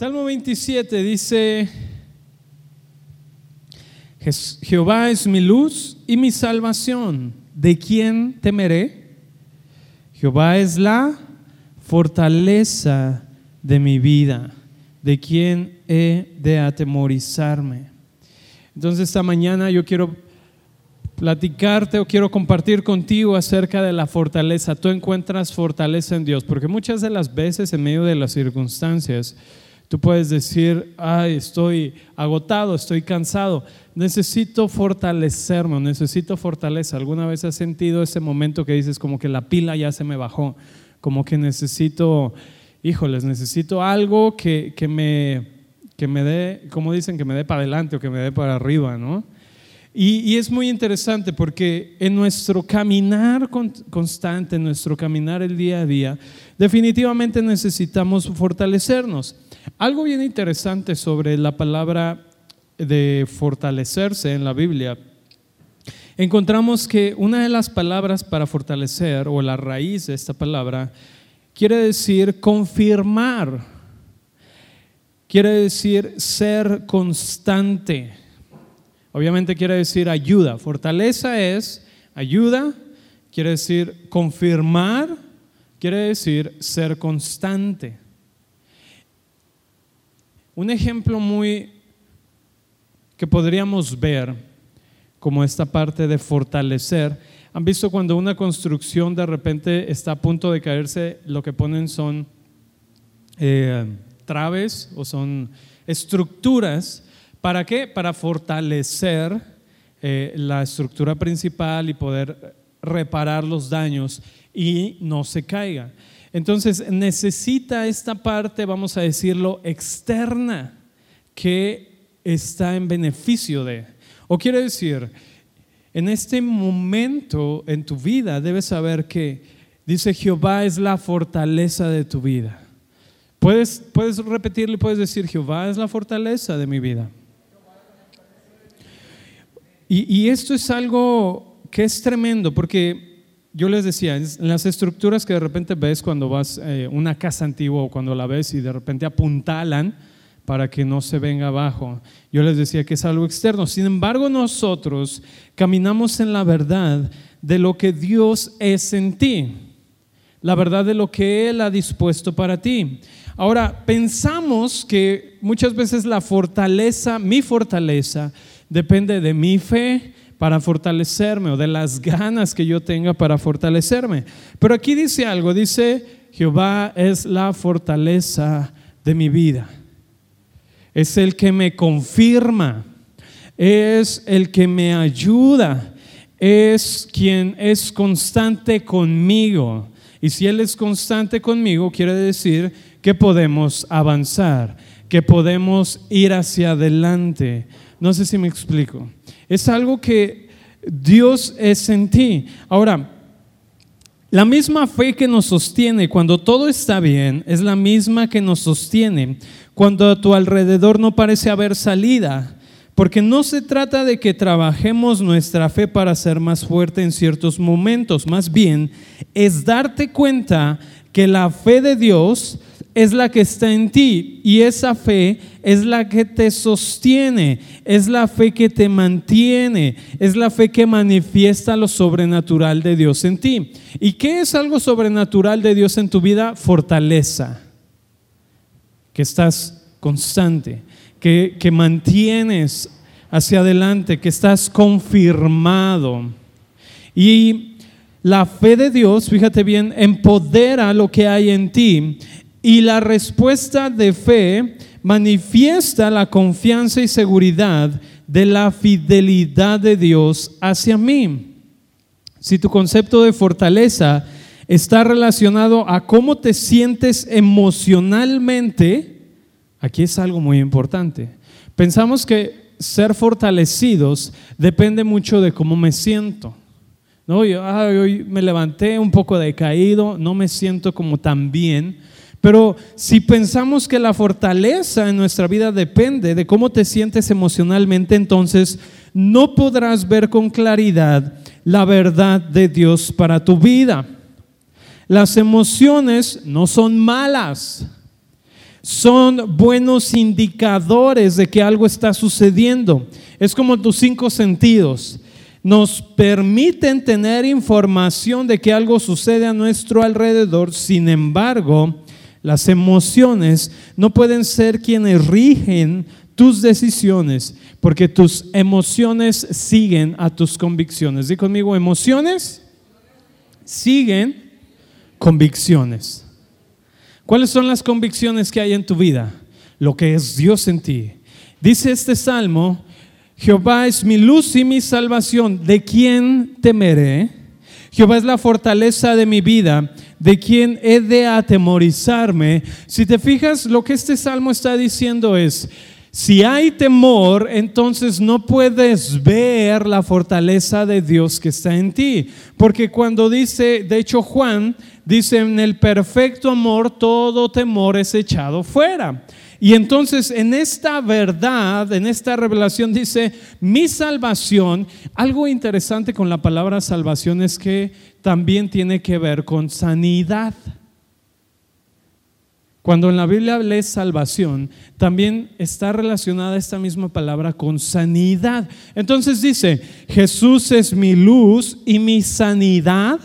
Salmo 27 dice, Jehová es mi luz y mi salvación. ¿De quién temeré? Jehová es la fortaleza de mi vida. ¿De quién he de atemorizarme? Entonces esta mañana yo quiero platicarte o quiero compartir contigo acerca de la fortaleza. Tú encuentras fortaleza en Dios, porque muchas de las veces en medio de las circunstancias, tú puedes decir, ay, estoy agotado, estoy cansado, necesito fortalecerme, necesito fortaleza. ¿Alguna vez has sentido ese momento que dices como que la pila ya se me bajó, como que necesito, híjoles, necesito algo que, que me, que me dé, como dicen, que me dé para adelante o que me dé para arriba, ¿no? Y, es muy interesante porque en nuestro caminar constante, en nuestro caminar el día a día, definitivamente necesitamos fortalecernos. Algo bien interesante sobre la palabra de fortalecerse en la Biblia, encontramos que una de las palabras para fortalecer, o la raíz de esta palabra, quiere decir confirmar, quiere decir ser constante. Obviamente quiere decir ayuda. Fortaleza es ayuda, quiere decir confirmar, quiere decir ser constante. Un ejemplo muy que podríamos ver como esta parte de fortalecer. ¿Han visto cuando una construcción de repente está a punto de caerse, lo que ponen son eh, traves o son estructuras ¿Para qué? Para fortalecer eh, la estructura principal y poder reparar los daños y no se caiga. Entonces necesita esta parte, vamos a decirlo, externa que está en beneficio de. O quiere decir, en este momento en tu vida debes saber que dice Jehová es la fortaleza de tu vida. Puedes, puedes repetirle, puedes decir, Jehová es la fortaleza de mi vida. Y, esto es algo que es tremendo, porque yo les decía, las estructuras que de repente ves cuando vas a eh, una casa antigua o cuando la ves y de repente apuntalan para que no se venga abajo, yo les decía que es algo externo. Sin embargo, nosotros caminamos en la verdad de lo que Dios es en ti, la verdad de lo que Él ha dispuesto para ti. Ahora, pensamos que muchas veces la fortaleza, mi fortaleza, depende de mi fe para fortalecerme o de las ganas que yo tenga para fortalecerme. Pero aquí dice algo, dice, Jehová es la fortaleza de mi vida. Es el que me confirma, es el que me ayuda, es quien es constante conmigo. Y si Él es constante conmigo, quiere decir que podemos avanzar, que podemos ir hacia adelante no sé si me explico. Es algo que Dios es en ti. Ahora, la misma fe que nos sostiene cuando todo está bien es la misma que nos sostiene cuando a tu alrededor no parece haber salida. Porque no se trata de que trabajemos nuestra fe para ser más fuerte en ciertos momentos, más bien es darte cuenta que la fe de Dios es la que está en ti y esa fe es la que te sostiene, es la fe que te mantiene, es la fe que manifiesta lo sobrenatural de Dios en ti. ¿Y qué es algo sobrenatural de Dios en tu vida? Fortaleza, que estás constante, que, que mantienes hacia adelante, que estás confirmado. Y la fe de Dios, fíjate bien, empodera lo que hay en ti y la respuesta de fe manifiesta la confianza y seguridad de la fidelidad de Dios hacia mí. Si tu concepto de fortaleza está relacionado a cómo te sientes emocionalmente, aquí es algo muy importante. Pensamos que ser fortalecidos depende mucho de cómo me siento. ¿No? hoy me levanté un poco decaído, no me siento como tan bien pero si pensamos que la fortaleza en nuestra vida depende de cómo te sientes emocionalmente, entonces no podrás ver con claridad la verdad de Dios para tu vida. Las emociones no son malas. son buenos indicadores de que algo está sucediendo. Es como tus cinco sentidos. Nos permiten tener información de que algo sucede a nuestro alrededor. Sin embargo, las emociones no pueden ser quienes rigen tus decisiones, porque tus emociones siguen a tus convicciones. Dí conmigo, emociones siguen convicciones. ¿Cuáles son las convicciones que hay en tu vida? Lo que es Dios en ti. Dice este salmo, Jehová es mi luz y mi salvación, ¿de quién temeré? Jehová es la fortaleza de mi vida, ¿de quién he de atemorizarme? Si te fijas, lo que este salmo está diciendo es, si hay temor, entonces no puedes ver la fortaleza de Dios que está en ti. Porque cuando dice, de hecho Juan dice, en el perfecto amor todo temor es echado fuera. Y entonces en esta verdad, en esta revelación dice, mi salvación, algo interesante con la palabra salvación es que también tiene que ver con sanidad. Cuando en la Biblia lees salvación, también está relacionada esta misma palabra con sanidad. Entonces dice, Jesús es mi luz y mi sanidad.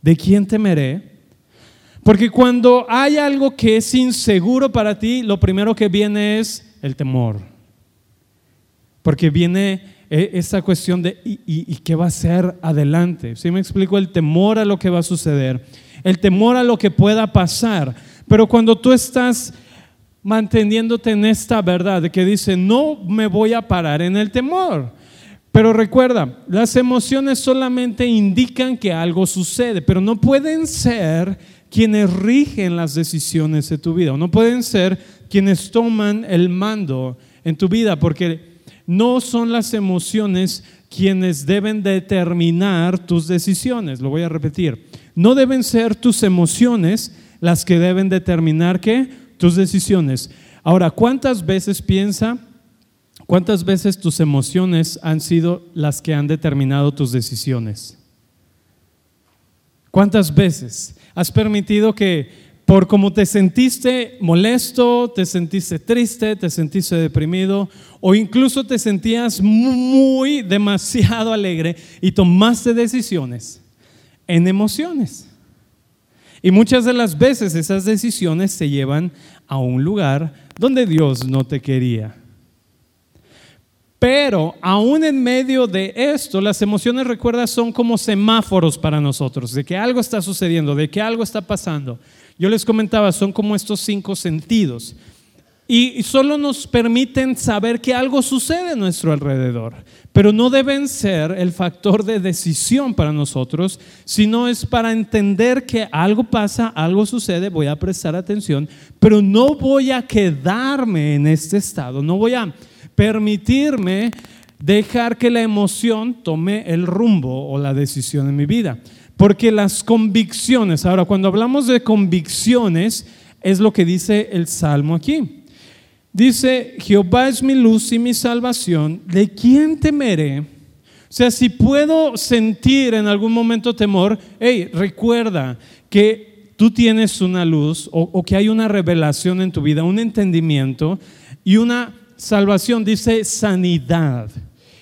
¿De quién temeré? Porque cuando hay algo que es inseguro para ti, lo primero que viene es el temor. Porque viene eh, esa cuestión de ¿y, qué va a ser adelante? Si me explico? El temor a lo que va a suceder, el temor a lo que pueda pasar. Pero cuando tú estás manteniéndote en esta verdad que dice, no me voy a parar en el temor. Pero recuerda, las emociones solamente indican que algo sucede, pero no pueden ser quienes rigen las decisiones de tu vida, no pueden ser quienes toman el mando en tu vida, porque no son las emociones quienes deben determinar tus decisiones. Lo voy a repetir. No deben ser tus emociones las que deben determinar qué? Tus decisiones. Ahora, ¿cuántas veces piensa, cuántas veces tus emociones han sido las que han determinado tus decisiones? ¿Cuántas veces has permitido que por como te sentiste molesto, te sentiste triste, te sentiste deprimido o incluso te sentías muy demasiado alegre y tomaste decisiones en emociones? Y muchas de las veces esas decisiones te llevan a un lugar donde Dios no te quería. Pero aún en medio de esto, las emociones, recuerda, son como semáforos para nosotros, de que algo está sucediendo, de que algo está pasando. Yo les comentaba, son como estos cinco sentidos. Y solo nos permiten saber que algo sucede a nuestro alrededor, pero no deben ser el factor de decisión para nosotros, sino es para entender que algo pasa, algo sucede, voy a prestar atención, pero no voy a quedarme en este estado, no voy a permitirme dejar que la emoción tome el rumbo o la decisión en mi vida, porque las convicciones, ahora cuando hablamos de convicciones, es lo que dice el Salmo aquí. Dice, Jehová es mi luz y mi salvación, ¿de quién temeré? O sea, si puedo sentir en algún momento temor, hey, recuerda que tú tienes una luz o, o, que hay una revelación en tu vida, un entendimiento y una salvación, dice sanidad.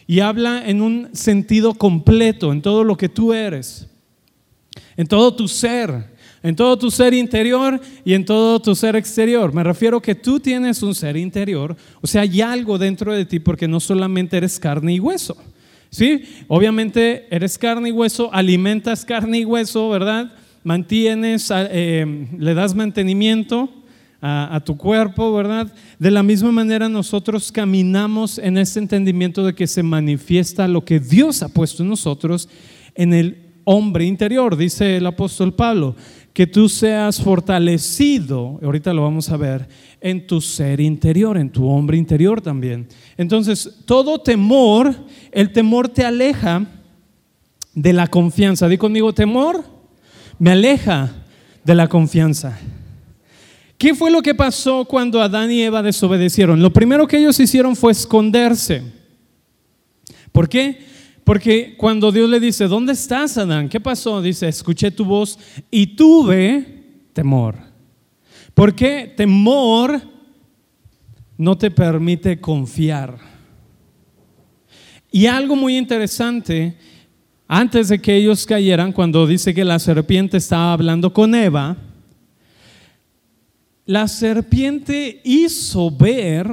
Y habla en un sentido completo, en todo lo que tú eres, en todo tu ser en todo tu ser interior y en todo tu ser exterior. Me refiero que tú tienes un ser interior, o sea, hay algo dentro de ti porque no solamente eres carne y hueso. ¿Sí? Obviamente eres carne y hueso, alimentas carne y hueso, ¿verdad? Mantienes, eh, le das mantenimiento a, tu cuerpo, ¿verdad? De la misma manera nosotros caminamos en ese entendimiento de que se manifiesta lo que Dios ha puesto en nosotros en el hombre interior, dice el apóstol Pablo que tú seas fortalecido, ahorita lo vamos a ver, en tu ser interior, en tu hombre interior también. Entonces, todo temor, el temor te aleja de la confianza. Di conmigo, temor me aleja de la confianza. ¿Qué fue lo que pasó cuando Adán y Eva desobedecieron? Lo primero que ellos hicieron fue esconderse. ¿Por qué? Porque cuando Dios le dice, ¿dónde estás, Adán? ¿Qué pasó? Dice, escuché tu voz y tuve temor. Porque temor no te permite confiar. Y algo muy interesante, antes de que ellos cayeran, cuando dice que la serpiente estaba hablando con Eva, la serpiente hizo ver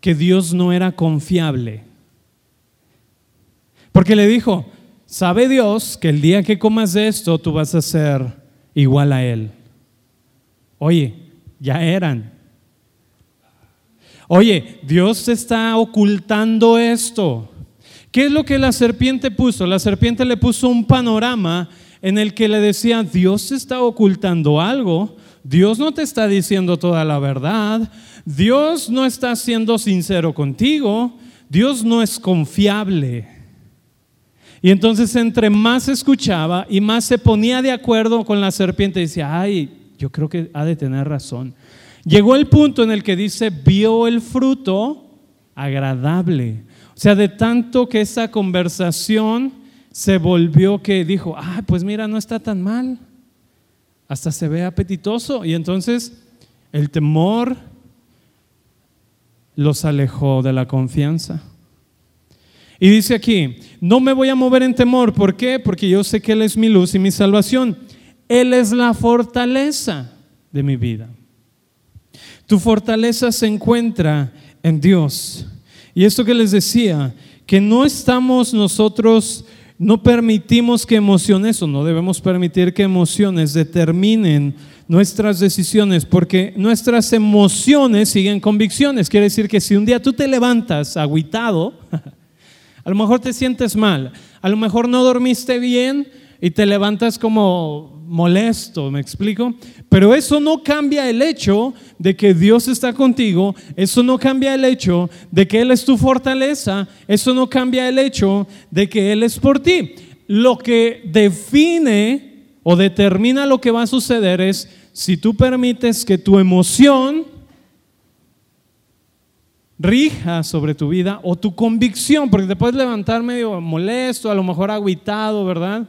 que Dios no era confiable. Porque le dijo, sabe Dios que el día que comas de esto tú vas a ser igual a Él. Oye, ya eran. Oye, Dios está ocultando esto. ¿Qué es lo que la serpiente puso? La serpiente le puso un panorama en el que le decía, Dios está ocultando algo, Dios no te está diciendo toda la verdad, Dios no está siendo sincero contigo, Dios no es confiable. Y entonces entre más escuchaba y más se ponía de acuerdo con la serpiente, decía, ay, yo creo que ha de tener razón. Llegó el punto en el que dice, vio el fruto agradable. O sea, de tanto que esa conversación se volvió que dijo, ay, pues mira, no está tan mal. Hasta se ve apetitoso. Y entonces el temor los alejó de la confianza. Y dice aquí, no me voy a mover en temor. ¿Por qué? Porque yo sé que Él es mi luz y mi salvación. Él es la fortaleza de mi vida. Tu fortaleza se encuentra en Dios. Y esto que les decía, que no estamos nosotros, no permitimos que emociones, o no debemos permitir que emociones determinen nuestras decisiones, porque nuestras emociones siguen convicciones. Quiere decir que si un día tú te levantas agüitado, A lo mejor te sientes mal, a lo mejor no dormiste bien y te levantas como molesto, ¿me explico? Pero eso no cambia el hecho de que Dios está contigo, eso no cambia el hecho de que Él es tu fortaleza, eso no cambia el hecho de que Él es por ti. Lo que define o determina lo que va a suceder es si tú permites que tu emoción rija sobre tu vida o tu convicción, porque te puedes levantar medio molesto, a lo mejor aguitado, ¿verdad?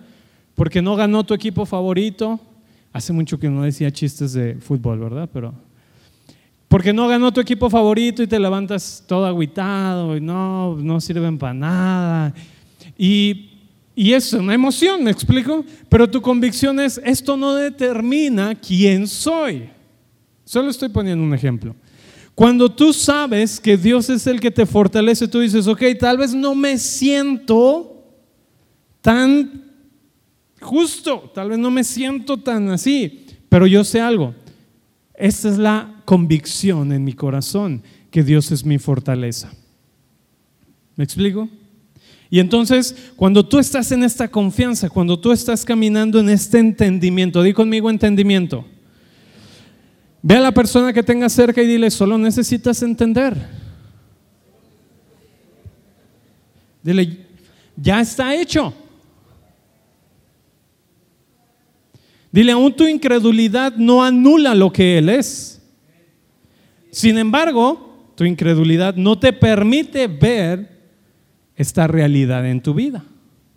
Porque no ganó tu equipo favorito. Hace mucho que no decía chistes de fútbol, ¿verdad? Pero porque no ganó tu equipo favorito y te levantas todo aguitado y no, no sirven para nada. Y, y es una emoción, ¿me explico? Pero tu convicción es, esto no determina quién soy. Solo estoy poniendo un ejemplo. Cuando tú sabes que Dios es el que te fortalece, tú dices, ok, tal vez no me siento tan justo, tal vez no me siento tan así, pero yo sé algo. Esta es la convicción en mi corazón, que Dios es mi fortaleza. ¿Me explico? Y entonces, cuando tú estás en esta confianza, cuando tú estás caminando en este entendimiento, di conmigo entendimiento Ve a la persona que tenga cerca y dile, solo necesitas entender. Dile, ya está hecho. Dile, aún tu incredulidad no anula lo que Él es. Sin embargo, tu incredulidad no te permite ver esta realidad en tu vida.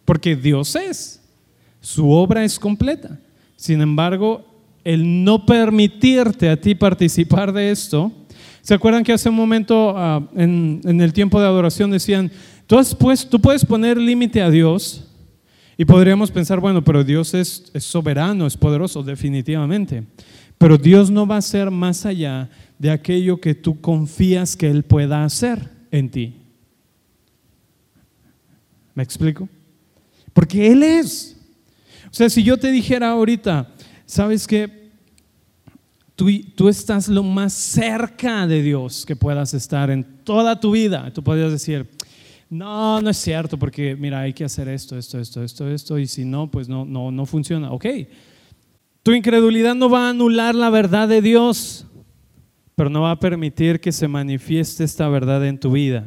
Porque Dios es. Su obra es completa. Sin embargo, el no permitirte a ti participar de esto. ¿Se acuerdan que hace un momento ah, en, el tiempo de adoración decían, tú, pues, tú puedes poner límite a Dios? Y podríamos pensar, bueno, pero Dios es, soberano, es poderoso, definitivamente. Pero Dios no va a ser más allá de aquello que tú confías que Él pueda hacer en ti. ¿Me explico? Porque Él es. O sea, si yo te dijera ahorita, ¿sabes que Tú, tú, estás lo más cerca de Dios que puedas estar en toda tu vida. Tú podrías decir, no, no es cierto, porque mira, hay que hacer esto, esto, esto, esto, esto, y si no, pues no, no, no funciona. Ok, tu incredulidad no va a anular la verdad de Dios, pero no va a permitir que se manifieste esta verdad en tu vida.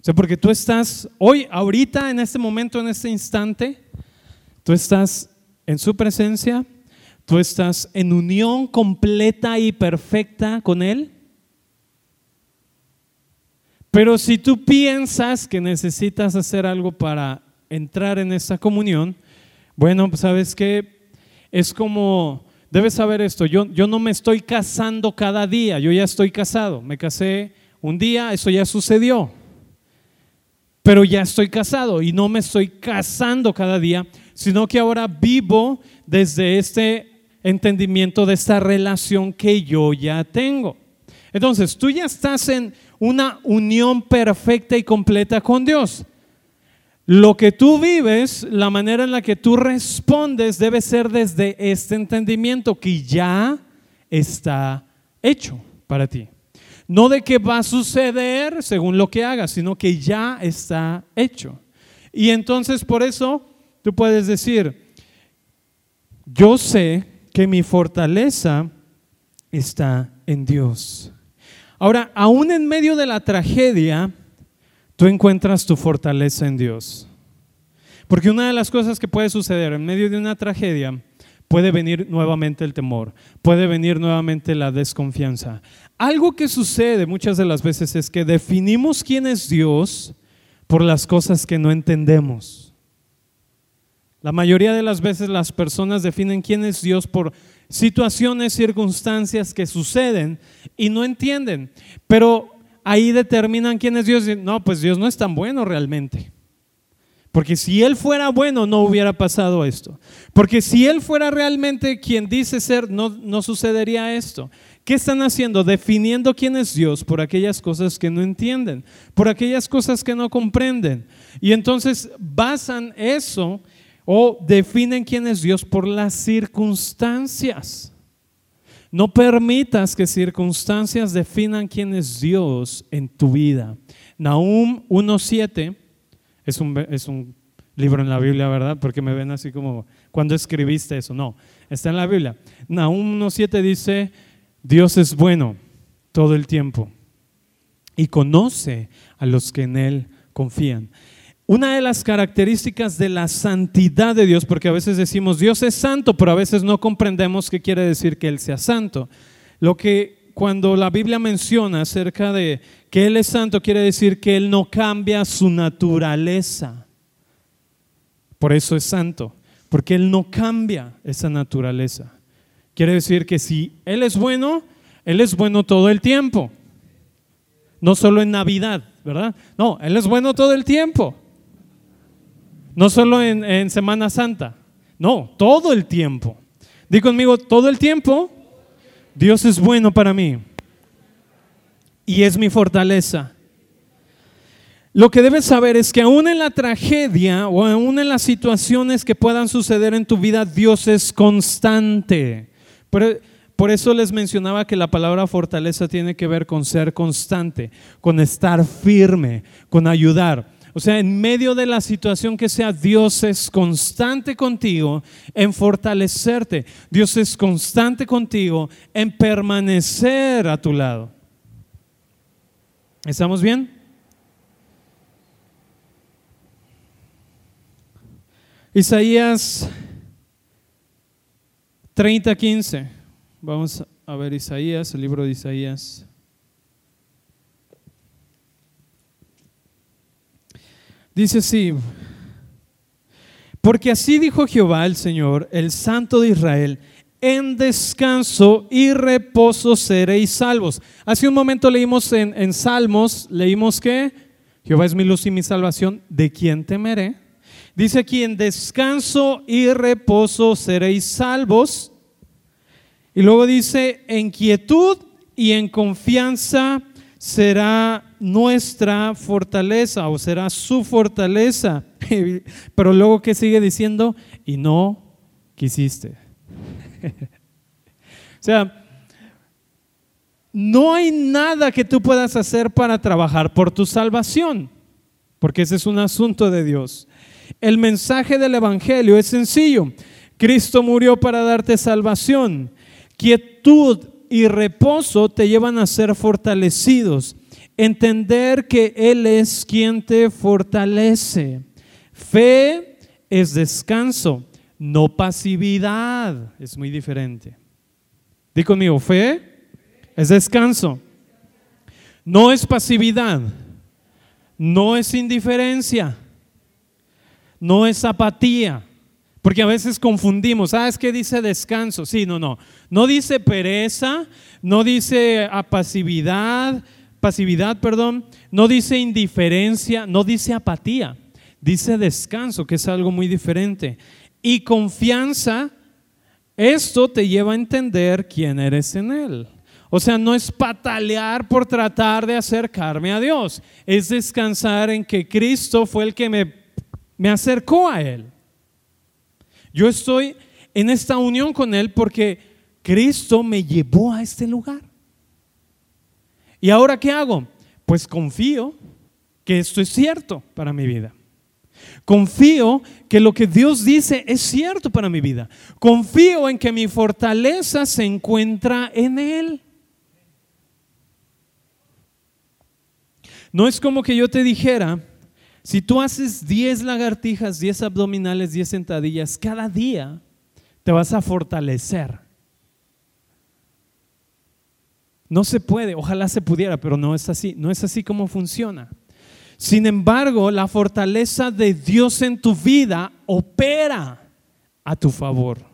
O sea, porque tú estás hoy, ahorita, en este momento, en este instante, tú estás en su presencia, tú estás en unión completa y perfecta con Él. Pero si tú piensas que necesitas hacer algo para entrar en esa comunión, bueno, pues sabes que es como debes saber esto, yo, yo no me estoy casando cada día, yo ya estoy casado, me casé un día, eso ya sucedió, pero ya estoy casado y no me estoy casando cada día, sino que ahora vivo desde este entendimiento de esta relación que yo ya tengo. Entonces, tú ya estás en una unión perfecta y completa con Dios. Lo que tú vives, la manera en la que tú respondes debe ser desde este entendimiento que ya está hecho para ti. No de que va a suceder según lo que hagas, sino que ya está hecho. Y entonces por eso tú puedes decir, yo sé que mi fortaleza está en Dios. Ahora, aún en medio de la tragedia, tú encuentras tu fortaleza en Dios. Porque una de las cosas que puede suceder en medio de una tragedia, puede venir nuevamente el temor, puede venir nuevamente la desconfianza. Algo que sucede muchas de las veces es que definimos quién es Dios por las cosas que no entendemos. La mayoría de las veces las personas definen quién es Dios por situaciones, circunstancias que suceden y no entienden. Pero ahí determinan quién es Dios. No, pues Dios no es tan bueno realmente. Porque si Él fuera bueno, no hubiera pasado esto. Porque si Él fuera realmente quien dice ser, no, no sucedería esto. ¿Qué están haciendo? Definiendo quién es Dios por aquellas cosas que no entienden, por aquellas cosas que no comprenden. Y entonces basan eso o definen quién es Dios por las circunstancias. No permitas que circunstancias definan quién es Dios en tu vida. Nahum 1.7 es un, es un libro en la Biblia, ¿verdad? Porque me ven así como, cuando escribiste eso? No, está en la Biblia. Nahum 1.7 dice, Dios es bueno todo el tiempo y conoce a los que en Él confían. Una de las características de la santidad de Dios, porque a veces decimos Dios es santo, pero a veces no comprendemos qué quiere decir que Él sea santo. Lo que cuando la Biblia menciona acerca de que Él es santo, quiere decir que Él no cambia su naturaleza. Por eso es santo, porque Él no cambia esa naturaleza. Quiere decir que si Él es bueno, Él es bueno todo el tiempo. No solo en Navidad, ¿verdad? No, Él es bueno todo el tiempo. No solo en, Semana Santa, no, todo el tiempo. Di conmigo, todo el tiempo, Dios es bueno para mí y es mi fortaleza. Lo que debes saber es que aún en la tragedia o aún en las situaciones que puedan suceder en tu vida, Dios es constante. Por, por, eso les mencionaba que la palabra fortaleza tiene que ver con ser constante, con estar firme, con ayudar. O sea, en medio de la situación que sea, Dios es constante contigo en fortalecerte. Dios es constante contigo en permanecer a tu lado. ¿Estamos bien? Isaías 30, 15. Vamos a ver Isaías, el libro de Isaías. Dice así, porque así dijo Jehová el Señor, el Santo de Israel, en descanso y reposo seréis salvos. Hace un momento leímos en, en Salmos, leímos que Jehová es mi luz y mi salvación, ¿de quién temeré? Dice aquí, en descanso y reposo seréis salvos. Y luego dice, en quietud y en confianza será nuestra fortaleza o será su fortaleza. Pero luego que sigue diciendo, y no quisiste. o sea, no hay nada que tú puedas hacer para trabajar por tu salvación, porque ese es un asunto de Dios. El mensaje del Evangelio es sencillo. Cristo murió para darte salvación. Quietud y reposo te llevan a ser fortalecidos. Entender que Él es quien te fortalece. Fe es descanso, no pasividad. Es muy diferente. Di conmigo, fe es descanso. No es pasividad. No es indiferencia. No es apatía. Porque a veces confundimos, ah, es que dice descanso. Sí, no, no. No dice pereza, no dice apasividad, pasividad, perdón, no dice indiferencia, no dice apatía. Dice descanso, que es algo muy diferente. Y confianza, esto te lleva a entender quién eres en Él. O sea, no es patalear por tratar de acercarme a Dios, es descansar en que Cristo fue el que me, me acercó a Él. Yo estoy en esta unión con Él porque Cristo me llevó a este lugar. ¿Y ahora qué hago? Pues confío que esto es cierto para mi vida. Confío que lo que Dios dice es cierto para mi vida. Confío en que mi fortaleza se encuentra en Él. No es como que yo te dijera, si tú haces 10 lagartijas, 10 abdominales, 10 sentadillas cada día, te vas a fortalecer. No se puede, ojalá se pudiera, pero no es así, no es así como funciona. Sin embargo, la fortaleza de Dios en tu vida opera a tu favor.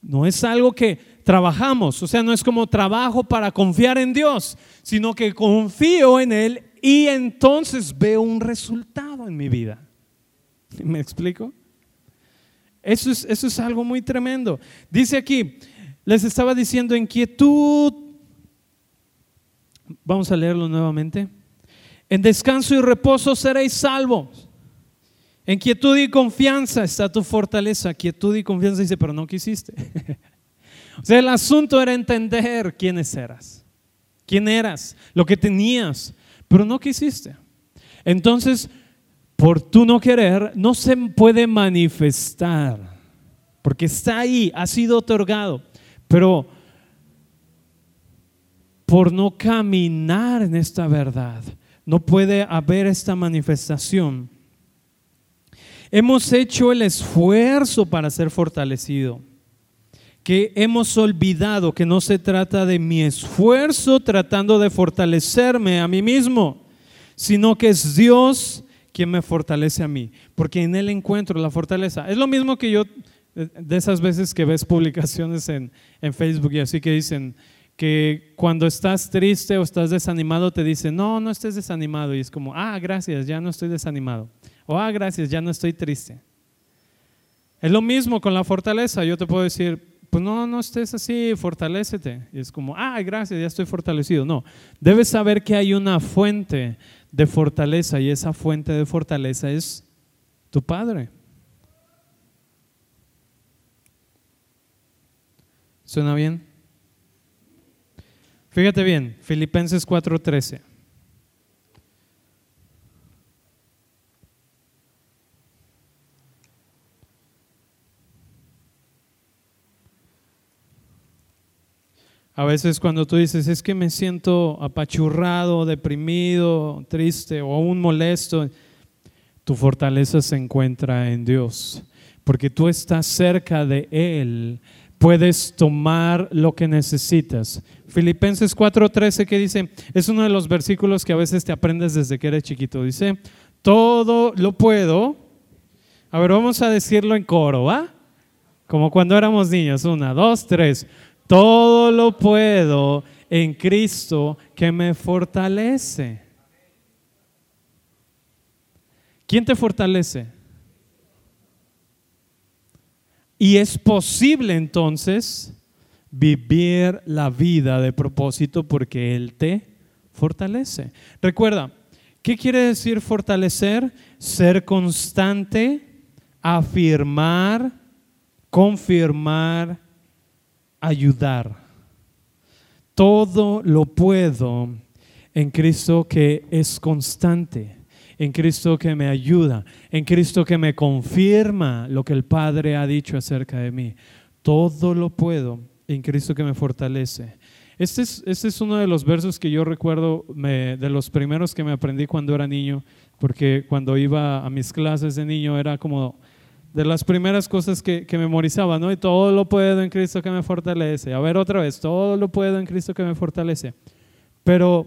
No es algo que trabajamos, o sea, no es como trabajo para confiar en Dios, sino que confío en Él y entonces veo un resultado en mi vida. ¿Me explico? Eso es, eso es algo muy tremendo. Dice aquí, les estaba diciendo en quietud. Vamos a leerlo nuevamente. En descanso y reposo seréis salvos. En quietud y confianza está tu fortaleza. Quietud y confianza dice, pero no quisiste. o sea, el asunto era entender quiénes eras, quién eras, lo que tenías, pero no quisiste. Entonces, por tu no querer, no se puede manifestar, porque está ahí, ha sido otorgado, pero por no caminar en esta verdad, no puede haber esta manifestación. Hemos hecho el esfuerzo para ser fortalecido, que hemos olvidado que no se trata de mi esfuerzo tratando de fortalecerme a mí mismo, sino que es Dios quien me fortalece a mí, porque en Él encuentro la fortaleza. Es lo mismo que yo, de esas veces que ves publicaciones en, en Facebook y así que dicen, que cuando estás triste o estás desanimado te dicen, no, no estés desanimado. Y es como, ah, gracias, ya no estoy desanimado. O, ah, gracias, ya no estoy triste. Es lo mismo con la fortaleza. Yo te puedo decir, pues no, no estés así, fortalécete. Y es como, ah, gracias, ya estoy fortalecido. No, debes saber que hay una fuente de fortaleza y esa fuente de fortaleza es tu Padre. ¿Suena bien? Fíjate bien, Filipenses 4:13. A veces cuando tú dices, es que me siento apachurrado, deprimido, triste o aún molesto, tu fortaleza se encuentra en Dios, porque tú estás cerca de Él puedes tomar lo que necesitas. Filipenses 4:13 que dice, es uno de los versículos que a veces te aprendes desde que eres chiquito. Dice, todo lo puedo. A ver, vamos a decirlo en coro, ¿va? Como cuando éramos niños. Una, dos, tres. Todo lo puedo en Cristo que me fortalece. ¿Quién te fortalece? Y es posible entonces vivir la vida de propósito porque Él te fortalece. Recuerda, ¿qué quiere decir fortalecer? Ser constante, afirmar, confirmar, ayudar. Todo lo puedo en Cristo que es constante en Cristo que me ayuda, en Cristo que me confirma lo que el Padre ha dicho acerca de mí. Todo lo puedo en Cristo que me fortalece. Este es, este es uno de los versos que yo recuerdo de los primeros que me aprendí cuando era niño, porque cuando iba a mis clases de niño era como de las primeras cosas que, memorizaba, ¿no? Y todo lo puedo en Cristo que me fortalece. A ver otra vez, todo lo puedo en Cristo que me fortalece. Pero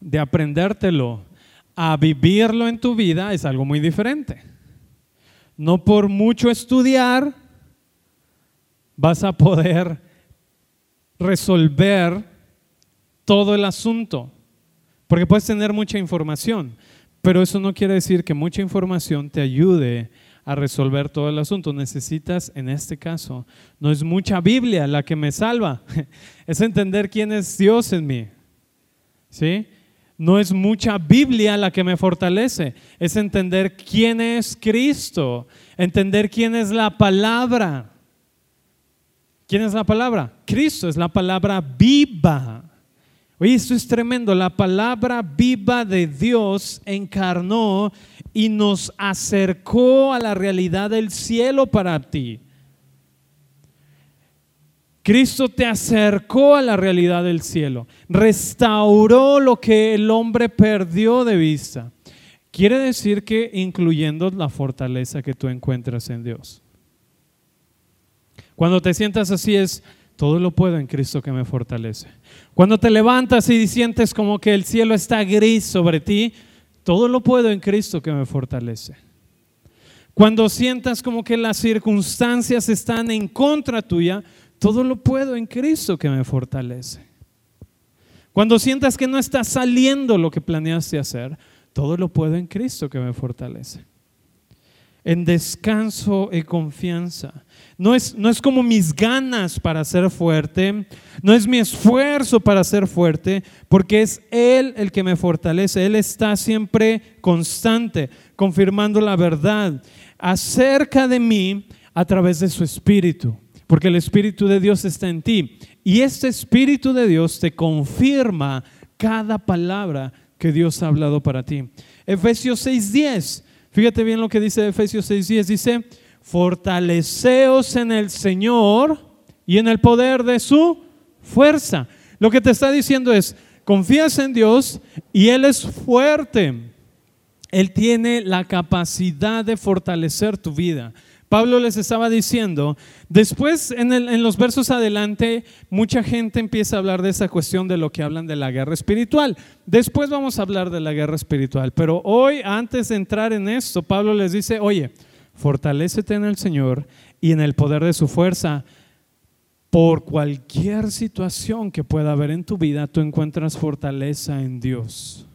de aprendértelo a vivirlo en tu vida es algo muy diferente. no por mucho estudiar vas a poder resolver todo el asunto, porque puedes tener mucha información, pero eso no quiere decir que mucha información te ayude a resolver todo el asunto. Necesitas, en este caso, no es mucha Biblia la que me salva, es entender quién es Dios en mí. ¿Sí? No es mucha Biblia la que me fortalece, es entender quién es Cristo, entender quién es la palabra. ¿Quién es la palabra? Cristo es la palabra viva. Oye, esto es tremendo. La palabra viva de Dios encarnó y nos acercó a la realidad del cielo para ti. Cristo te acercó a la realidad del cielo, restauró lo que el hombre perdió de vista. Quiere decir que incluyendo la fortaleza que tú encuentras en Dios. Cuando te sientas así es, todo lo puedo en Cristo que me fortalece. Cuando te levantas y sientes como que el cielo está gris sobre ti, todo lo puedo en Cristo que me fortalece. Cuando sientas como que las circunstancias están en contra tuya, todo lo puedo en Cristo que me fortalece. Cuando sientas que no está saliendo lo que planeaste hacer, todo lo puedo en Cristo que me fortalece en descanso y confianza. No es, no es como mis ganas para ser fuerte, no es mi esfuerzo para ser fuerte, porque es Él el que me fortalece. Él está siempre constante, confirmando la verdad acerca de mí a través de su Espíritu, porque el Espíritu de Dios está en ti. Y este Espíritu de Dios te confirma cada palabra que Dios ha hablado para ti. Efesios 6:10 Fíjate bien lo que dice Efesios 6:10. Dice, fortaleceos en el Señor y en el poder de su fuerza. Lo que te está diciendo es, confías en Dios y Él es fuerte. Él tiene la capacidad de fortalecer tu vida. Pablo les estaba diciendo, después en, los versos adelante, mucha gente empieza a hablar de esa cuestión de lo que hablan de la guerra espiritual. Después vamos a hablar de la guerra espiritual, pero hoy, antes de entrar en esto, Pablo les dice, oye, fortalécete en el Señor y en el poder de su fuerza. Por cualquier situación que pueda haber en tu vida, tú encuentras fortaleza en Dios.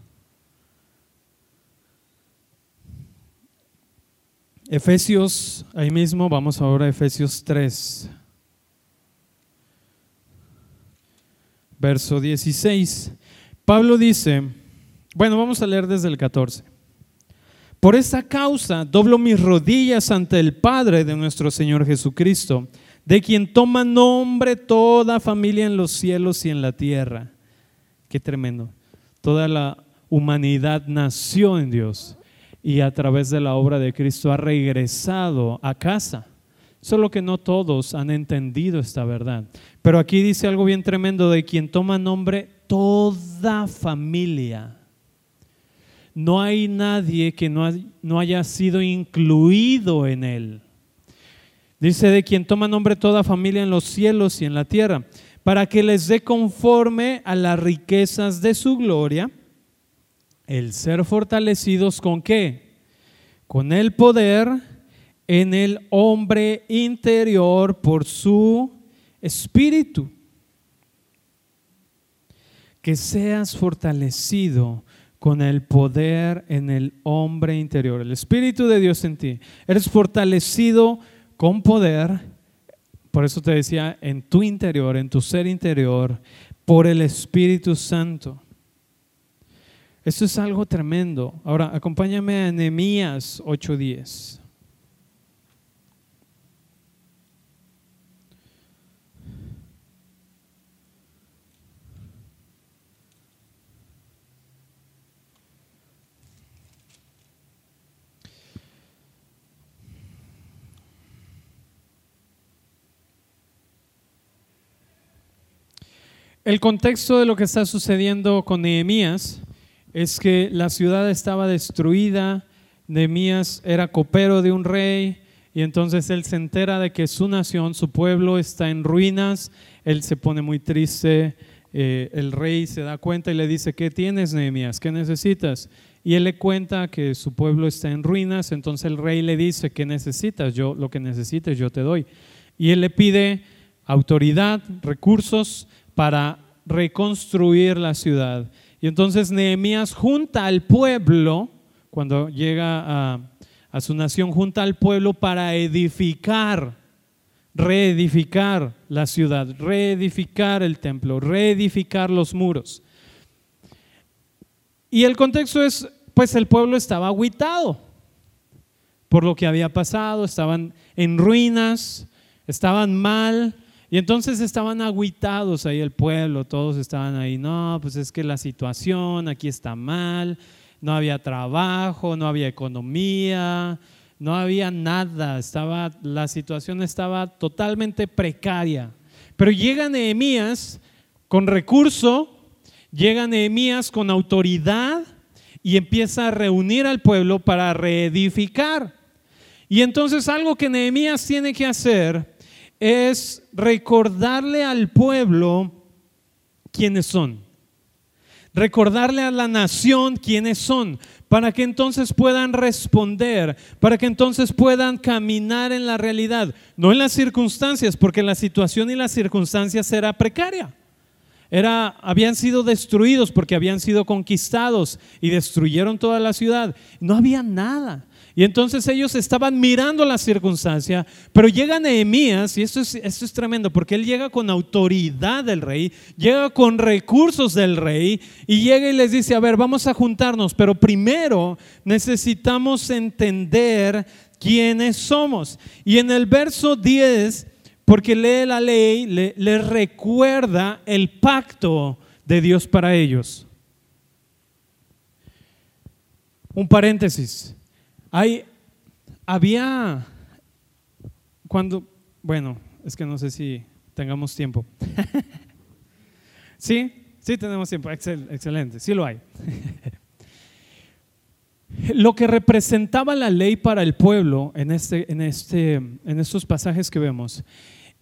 Efesios, ahí mismo, vamos ahora a Efesios 3, verso 16. Pablo dice, bueno, vamos a leer desde el 14. Por esta causa doblo mis rodillas ante el Padre de nuestro Señor Jesucristo, de quien toma nombre toda familia en los cielos y en la tierra. Qué tremendo. Toda la humanidad nació en Dios y a través de la obra de Cristo ha regresado a casa. Solo que no todos han entendido esta verdad. Pero aquí dice algo bien tremendo de quien toma nombre toda familia. No hay nadie que no, no haya sido incluido en él. Dice de quien toma nombre toda familia en los cielos y en la tierra, para que les dé conforme a las riquezas de su gloria el ser fortalecidos con qué? Con el poder en el hombre interior por su espíritu. Que seas fortalecido con el poder en el hombre interior, el Espíritu de Dios en ti. Eres fortalecido con poder, por eso te decía, en tu interior, en tu ser interior, por el Espíritu Santo. Esto es algo tremendo. Ahora, acompáñame a Nehemías 8:10. El contexto de lo que está sucediendo con Nehemías es que la ciudad estaba destruida, Nehemías era copero de un rey y entonces él se entera de que su nación, su pueblo está en ruinas, él se pone muy triste, eh, el rey se da cuenta y le dice, ¿qué tienes Nehemías? ¿Qué necesitas? y él le cuenta que su pueblo está en ruinas, entonces el rey le dice, ¿qué necesitas? Yo lo que necesites yo te doy. Y él le pide autoridad, recursos para reconstruir la ciudad. Y entonces Nehemías junta al pueblo, cuando llega a, su nación, junta al pueblo para edificar, reedificar la ciudad, reedificar el templo, reedificar los muros. Y el contexto es, pues el pueblo estaba aguitado por lo que había pasado, estaban en ruinas, estaban mal, y entonces estaban aguitados ahí el pueblo, todos estaban ahí, no, pues es que la situación aquí está mal, no había trabajo, no había economía, no había nada, estaba, la situación estaba totalmente precaria. Pero llega Nehemías con recurso, llega Nehemías con autoridad y empieza a reunir al pueblo para reedificar. Y entonces algo que Nehemías tiene que hacer es recordarle al pueblo quiénes son. Recordarle a la nación quiénes son, para que entonces puedan responder, para que entonces puedan caminar en la realidad, no en las circunstancias, porque la situación y las circunstancias era precaria. Era, habían sido destruidos porque habían sido conquistados y destruyeron toda la ciudad. No había nada. Y entonces ellos estaban mirando la circunstancia, pero llega Nehemías, y esto es, esto es tremendo, porque él llega con autoridad del rey, llega con recursos del rey, y llega y les dice, a ver, vamos a juntarnos, pero primero necesitamos entender quiénes somos. Y en el verso 10, porque lee la ley, le, le recuerda el pacto de Dios para ellos. Un paréntesis. Hay, había, cuando, bueno, es que no sé si tengamos tiempo. ¿Sí? Sí tenemos tiempo, excelente, sí lo hay. lo que representaba la ley para el pueblo en, este, en, este, en estos pasajes que vemos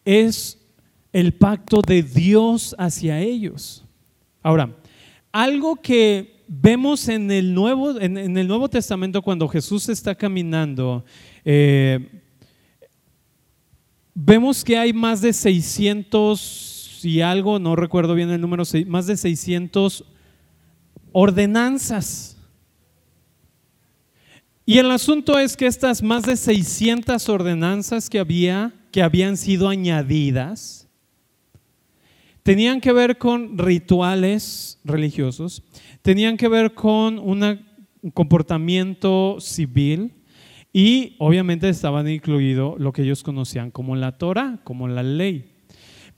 es el pacto de Dios hacia ellos. Ahora, algo que vemos en el Nuevo, en, el Nuevo Testamento cuando Jesús está caminando, eh, vemos que hay más de 600 y algo, no recuerdo bien el número, más de 600 ordenanzas. Y el asunto es que estas más de 600 ordenanzas que había, que habían sido añadidas, tenían que ver con rituales religiosos, tenían que ver con un comportamiento civil y obviamente estaban incluido lo que ellos conocían como la Torah, como la ley.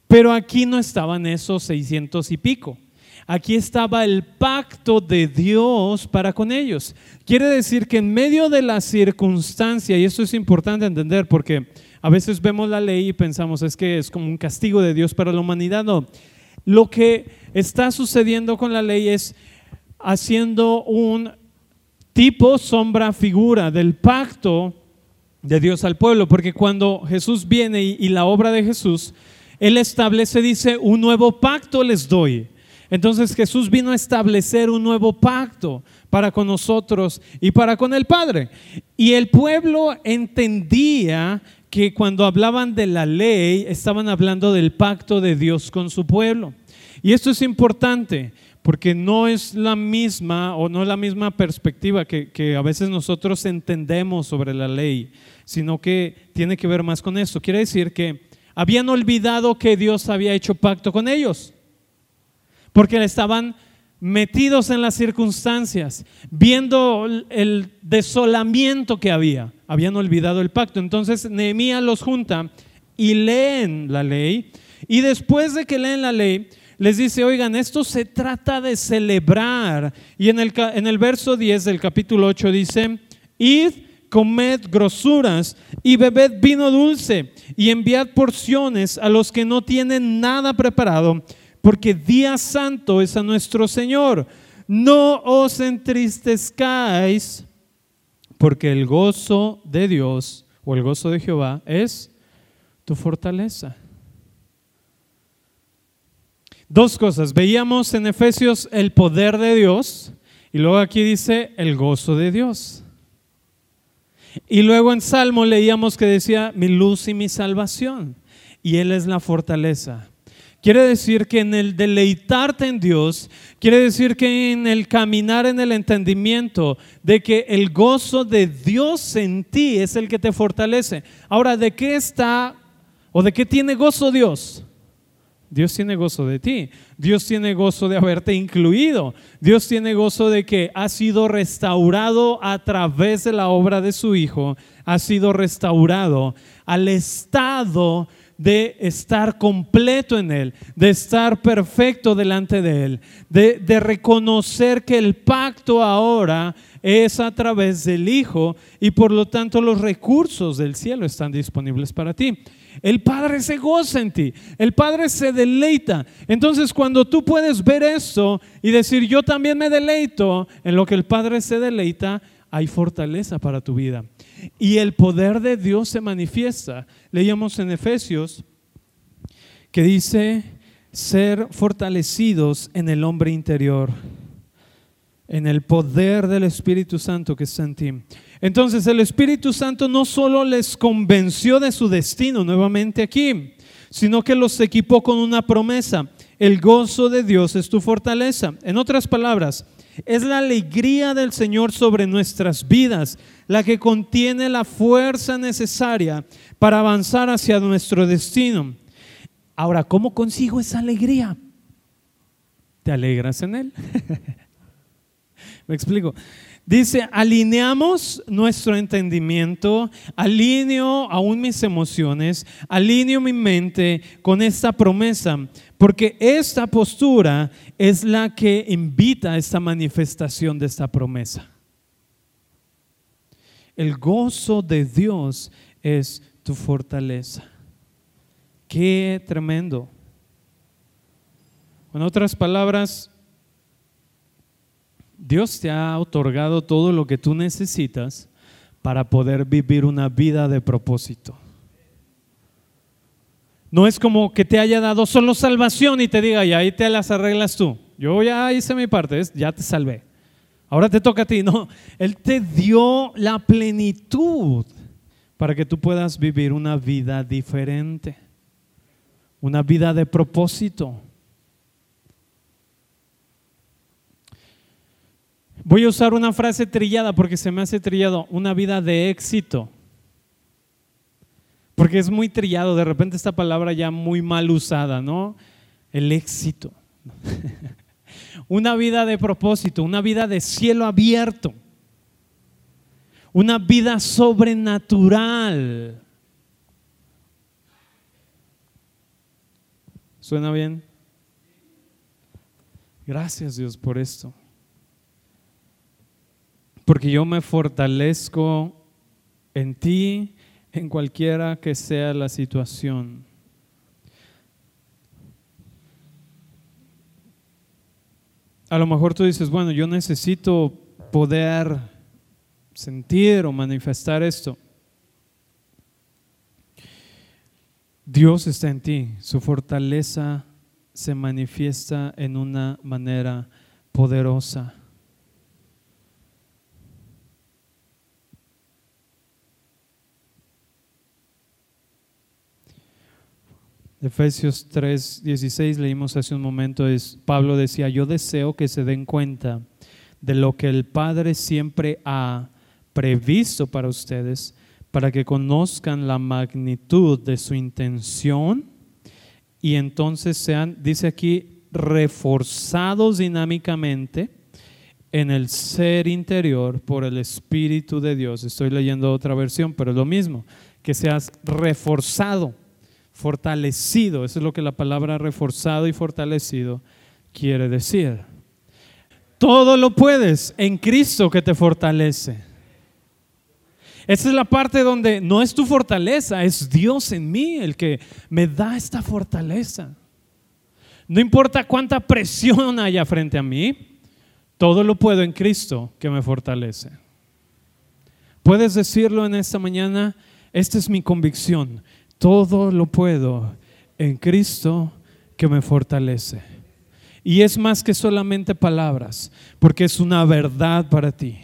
Pero aquí no estaban esos 600 y pico. Aquí estaba el pacto de Dios para con ellos. Quiere decir que en medio de la circunstancia, y esto es importante entender porque a veces vemos la ley y pensamos es que es como un castigo de Dios para la humanidad. No, lo que está sucediendo con la ley es haciendo un tipo, sombra, figura del pacto de Dios al pueblo, porque cuando Jesús viene y, la obra de Jesús, Él establece, dice, un nuevo pacto les doy. Entonces Jesús vino a establecer un nuevo pacto para con nosotros y para con el Padre. Y el pueblo entendía que cuando hablaban de la ley, estaban hablando del pacto de Dios con su pueblo. Y esto es importante porque no es la misma o no es la misma perspectiva que, a veces nosotros entendemos sobre la ley, sino que tiene que ver más con eso. Quiere decir que habían olvidado que Dios había hecho pacto con ellos, porque estaban metidos en las circunstancias, viendo el desolamiento que había, habían olvidado el pacto. Entonces Nehemías los junta y leen la ley, y después de que leen la ley, les dice, oigan, esto se trata de celebrar. Y en el, en el verso 10 del capítulo 8 dice, id, comed grosuras y bebed vino dulce y enviad porciones a los que no tienen nada preparado, porque día santo es a nuestro Señor. No os entristezcáis, porque el gozo de Dios o el gozo de Jehová es tu fortaleza. Dos cosas. Veíamos en Efesios el poder de Dios Y luego aquí dice el gozo de Dios. Y luego en Salmo leíamos que decía mi luz y mi salvación. Y Él es la fortaleza. Quiere decir que en el deleitarte en Dios, quiere decir que en el caminar en el entendimiento de que el gozo de Dios en ti es el que te fortalece. Ahora, ¿de qué está o de qué tiene gozo Dios? Dios tiene gozo de ti. Dios tiene gozo de haberte incluido. Dios tiene gozo de que has sido restaurado a través de la obra de su Hijo. Has sido restaurado al estado de estar completo en Él, de estar perfecto delante de Él, de, reconocer que el pacto ahora es a través del Hijo y por lo tanto los recursos del cielo están disponibles para ti. El Padre se goza en ti, el Padre se deleita. Entonces cuando tú puedes ver esto y decir, yo también me deleito en lo que el Padre se deleita, hay fortaleza para tu vida. Y el poder de Dios se manifiesta. Leíamos en Efesios que dice ser fortalecidos en el hombre interior, en el poder del Espíritu Santo que está en ti. Entonces el Espíritu Santo no solo les convenció de su destino nuevamente aquí, sino que los equipó con una promesa. El gozo de Dios es tu fortaleza. En otras palabras, es la alegría del Señor sobre nuestras vidas, la que contiene la fuerza necesaria para avanzar hacia nuestro destino. Ahora, ¿cómo consigo esa alegría? ¿Te alegras en Él? Me explico. Dice, alineamos nuestro entendimiento, alineo aún mis emociones, alineo mi mente con esta promesa, porque esta postura es la que invita a esta manifestación de esta promesa. El gozo de Dios es tu fortaleza. Qué tremendo. En otras palabras, Dios te ha otorgado todo lo que tú necesitas para poder vivir una vida de propósito. No es como que te haya dado solo salvación y te diga, y ahí te las arreglas tú. Yo ya hice mi parte, ya te salvé. Ahora te toca a ti. No, Él te dio la plenitud para que tú puedas vivir una vida diferente, una vida de propósito. Voy a usar una frase trillada porque se me hace trillado, una vida de éxito. Porque es muy trillado, de repente esta palabra ya muy mal usada, ¿no? El éxito. una vida de propósito, una vida de cielo abierto. Una vida sobrenatural. ¿Suena bien? Gracias Dios por esto porque yo me fortalezco en ti, en cualquiera que sea la situación. A lo mejor tú dices, bueno, yo necesito poder sentir o manifestar esto. Dios está en ti, su fortaleza se manifiesta en una manera poderosa. Efesios 3, 16 leímos hace un momento, es, Pablo decía, yo deseo que se den cuenta de lo que el Padre siempre ha previsto para ustedes, para que conozcan la magnitud de su intención y entonces sean, dice aquí, reforzados dinámicamente en el ser interior por el Espíritu de Dios. Estoy leyendo otra versión, pero es lo mismo, que seas reforzado fortalecido. Eso es lo que la palabra reforzado y fortalecido quiere decir. Todo lo puedes en Cristo que te fortalece. Esa es la parte donde no es tu fortaleza, es Dios en mí el que me da esta fortaleza. No importa cuánta presión haya frente a mí, todo lo puedo en Cristo que me fortalece. Puedes decirlo en esta mañana, esta es mi convicción. Todo lo puedo en Cristo que me fortalece. Y es más que solamente palabras, porque es una verdad para ti.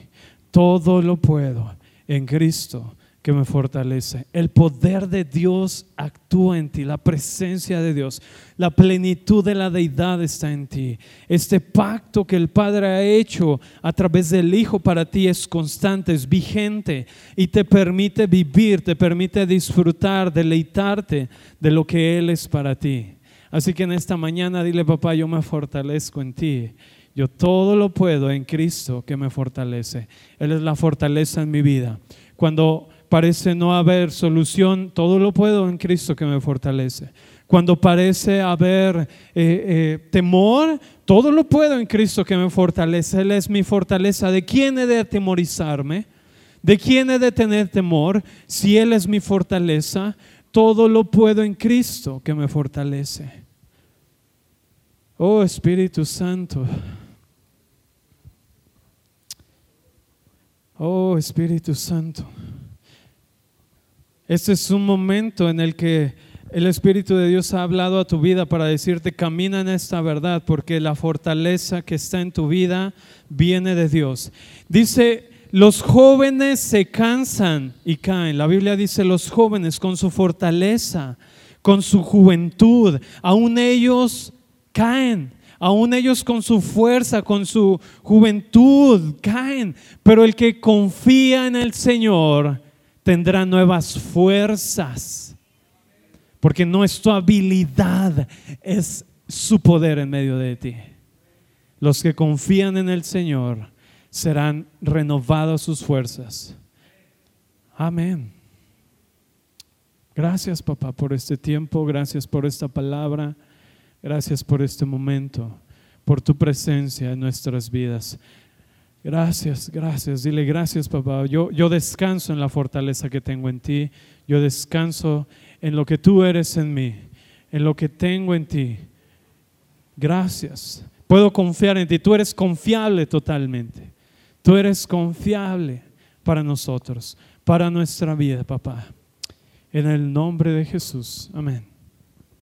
Todo lo puedo en Cristo que me fortalece. El poder de Dios actúa en ti, la presencia de Dios, la plenitud de la deidad está en ti. Este pacto que el Padre ha hecho a través del Hijo para ti es constante, es vigente y te permite vivir, te permite disfrutar, deleitarte de lo que Él es para ti. Así que en esta mañana dile, papá, yo me fortalezco en ti. Yo todo lo puedo en Cristo que me fortalece. Él es la fortaleza en mi vida. Cuando parece no haber solución, todo lo puedo en Cristo que me fortalece. Cuando parece haber eh, eh, temor, todo lo puedo en Cristo que me fortalece. Él es mi fortaleza. ¿De quién he de atemorizarme? ¿De quién he de tener temor? Si Él es mi fortaleza, todo lo puedo en Cristo que me fortalece. Oh Espíritu Santo. Oh Espíritu Santo. Este es un momento en el que el Espíritu de Dios ha hablado a tu vida para decirte, camina en esta verdad, porque la fortaleza que está en tu vida viene de Dios. Dice, los jóvenes se cansan y caen. La Biblia dice, los jóvenes con su fortaleza, con su juventud, aún ellos caen. Aún ellos con su fuerza, con su juventud, caen. Pero el que confía en el Señor, tendrá nuevas fuerzas. Porque no es tu habilidad, es su poder en medio de ti. Los que confían en el Señor serán renovados sus fuerzas. Amén. Gracias papá por este tiempo, gracias por esta palabra, gracias por este momento, por tu presencia en nuestras vidas. Gracias, gracias. Dile gracias, papá. Yo, yo descanso en la fortaleza que tengo en ti. Yo descanso en lo que tú eres en mí, en lo que tengo en ti. Gracias. Puedo confiar en ti. Tú eres confiable totalmente. Tú eres confiable para nosotros, para nuestra vida, papá. En el nombre de Jesús. Amén.